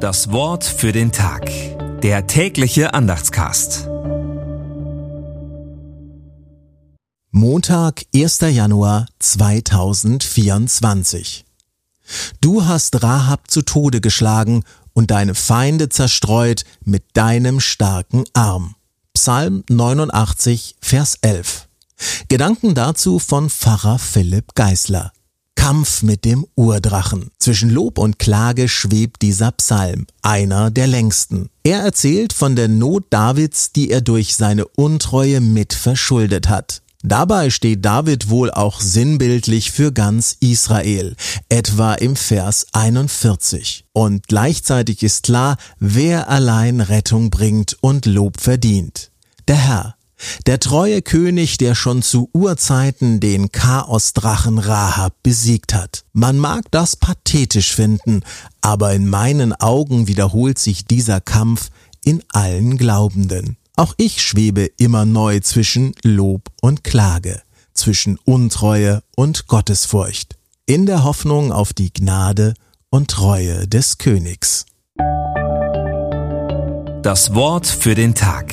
Das Wort für den Tag. Der tägliche Andachtscast. Montag, 1. Januar 2024. Du hast Rahab zu Tode geschlagen und deine Feinde zerstreut mit deinem starken Arm. Psalm 89, Vers 11. Gedanken dazu von Pfarrer Philipp Geisler. Kampf mit dem Urdrachen. Zwischen Lob und Klage schwebt dieser Psalm, einer der längsten. Er erzählt von der Not Davids, die er durch seine Untreue mit verschuldet hat. Dabei steht David wohl auch sinnbildlich für ganz Israel, etwa im Vers 41. Und gleichzeitig ist klar, wer allein Rettung bringt und Lob verdient. Der Herr. Der treue König, der schon zu Urzeiten den Chaosdrachen Rahab besiegt hat. Man mag das pathetisch finden, aber in meinen Augen wiederholt sich dieser Kampf in allen Glaubenden. Auch ich schwebe immer neu zwischen Lob und Klage, zwischen Untreue und Gottesfurcht, in der Hoffnung auf die Gnade und Treue des Königs. Das Wort für den Tag.